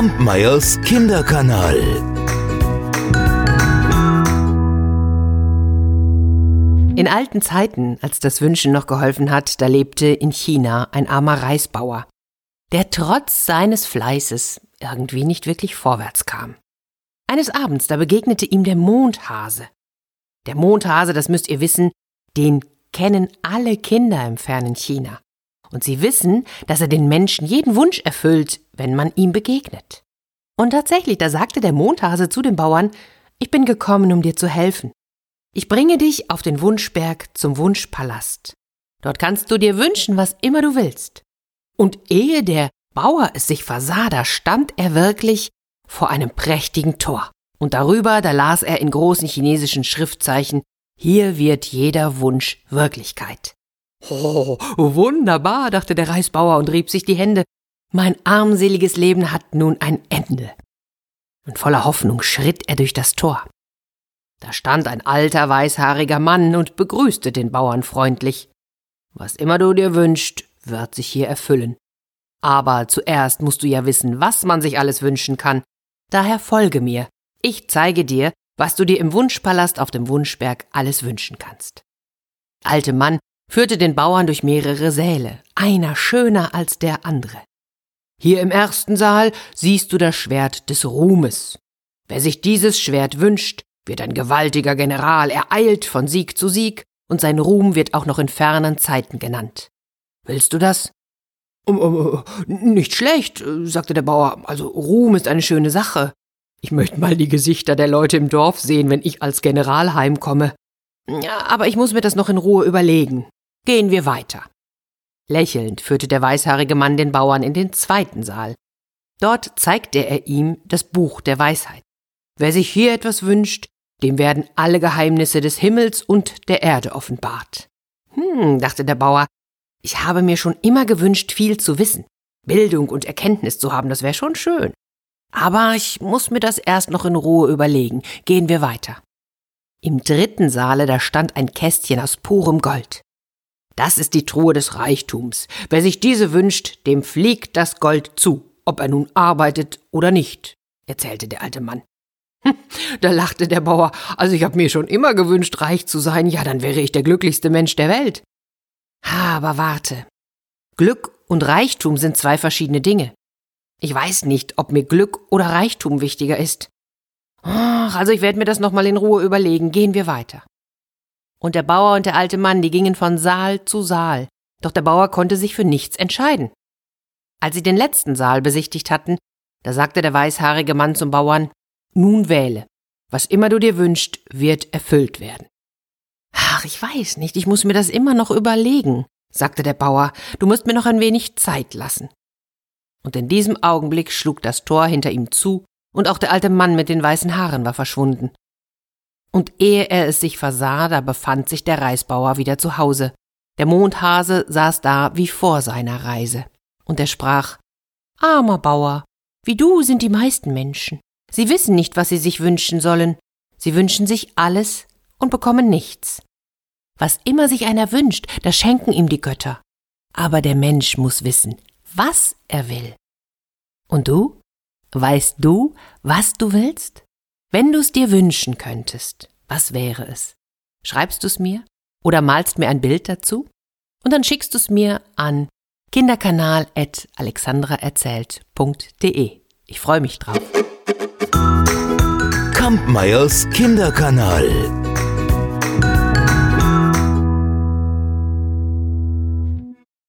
Kampmeyers Kinderkanal. In alten Zeiten, als das Wünschen noch geholfen hat, da lebte in China ein armer Reisbauer, der trotz seines Fleißes irgendwie nicht wirklich vorwärts kam. Eines Abends, da begegnete ihm der Mondhase. Der Mondhase, das müsst ihr wissen, den kennen alle Kinder im fernen China. Und sie wissen, dass er den Menschen jeden Wunsch erfüllt, wenn man ihm begegnet. Und tatsächlich, da sagte der Mondhase zu den Bauern, ich bin gekommen, um dir zu helfen. Ich bringe dich auf den Wunschberg zum Wunschpalast. Dort kannst du dir wünschen, was immer du willst. Und ehe der Bauer es sich versah, da stand er wirklich vor einem prächtigen Tor. Und darüber, da las er in großen chinesischen Schriftzeichen, hier wird jeder Wunsch Wirklichkeit. Oh, wunderbar, dachte der Reisbauer und rieb sich die Hände. Mein armseliges Leben hat nun ein Ende. Und voller Hoffnung schritt er durch das Tor. Da stand ein alter, weißhaariger Mann und begrüßte den Bauern freundlich. Was immer du dir wünschst, wird sich hier erfüllen. Aber zuerst musst du ja wissen, was man sich alles wünschen kann. Daher folge mir. Ich zeige dir, was du dir im Wunschpalast auf dem Wunschberg alles wünschen kannst. Der alte Mann führte den Bauern durch mehrere Säle, einer schöner als der andere. Hier im ersten Saal siehst du das Schwert des Ruhmes. Wer sich dieses Schwert wünscht, wird ein gewaltiger General, er eilt von Sieg zu Sieg, und sein Ruhm wird auch noch in fernen Zeiten genannt. Willst du das? Nicht schlecht, sagte der Bauer, also Ruhm ist eine schöne Sache. Ich möchte mal die Gesichter der Leute im Dorf sehen, wenn ich als General heimkomme. Aber ich muss mir das noch in Ruhe überlegen. Gehen wir weiter. Lächelnd führte der weißhaarige Mann den Bauern in den zweiten Saal. Dort zeigte er ihm das Buch der Weisheit. Wer sich hier etwas wünscht, dem werden alle Geheimnisse des Himmels und der Erde offenbart. Hm, dachte der Bauer, ich habe mir schon immer gewünscht, viel zu wissen. Bildung und Erkenntnis zu haben, das wäre schon schön. Aber ich muss mir das erst noch in Ruhe überlegen. Gehen wir weiter. Im dritten Saale, da stand ein Kästchen aus purem Gold. Das ist die Truhe des Reichtums. Wer sich diese wünscht, dem fliegt das Gold zu, ob er nun arbeitet oder nicht, erzählte der alte Mann. Hm, da lachte der Bauer. Also ich habe mir schon immer gewünscht, reich zu sein, ja, dann wäre ich der glücklichste Mensch der Welt. Aber warte. Glück und Reichtum sind zwei verschiedene Dinge. Ich weiß nicht, ob mir Glück oder Reichtum wichtiger ist. Ach, also ich werde mir das nochmal in Ruhe überlegen. Gehen wir weiter. Und der Bauer und der alte Mann, die gingen von Saal zu Saal, doch der Bauer konnte sich für nichts entscheiden. Als sie den letzten Saal besichtigt hatten, da sagte der weißhaarige Mann zum Bauern, nun wähle. Was immer du dir wünschst, wird erfüllt werden. Ach, ich weiß nicht, ich muss mir das immer noch überlegen, sagte der Bauer, du musst mir noch ein wenig Zeit lassen. Und in diesem Augenblick schlug das Tor hinter ihm zu, und auch der alte Mann mit den weißen Haaren war verschwunden. Und ehe er es sich versah, da befand sich der Reisbauer wieder zu Hause. Der Mondhase saß da wie vor seiner Reise. Und er sprach, Armer Bauer, wie du sind die meisten Menschen. Sie wissen nicht, was sie sich wünschen sollen. Sie wünschen sich alles und bekommen nichts. Was immer sich einer wünscht, das schenken ihm die Götter. Aber der Mensch muss wissen, was er will. Und du? Weißt du, was du willst? Wenn du es dir wünschen könntest, was wäre es? Schreibst du es mir oder malst mir ein Bild dazu? Und dann schickst du es mir an kinderkanal.alexandraerzählt.de. Ich freue mich drauf. Kampmeyers Kinderkanal.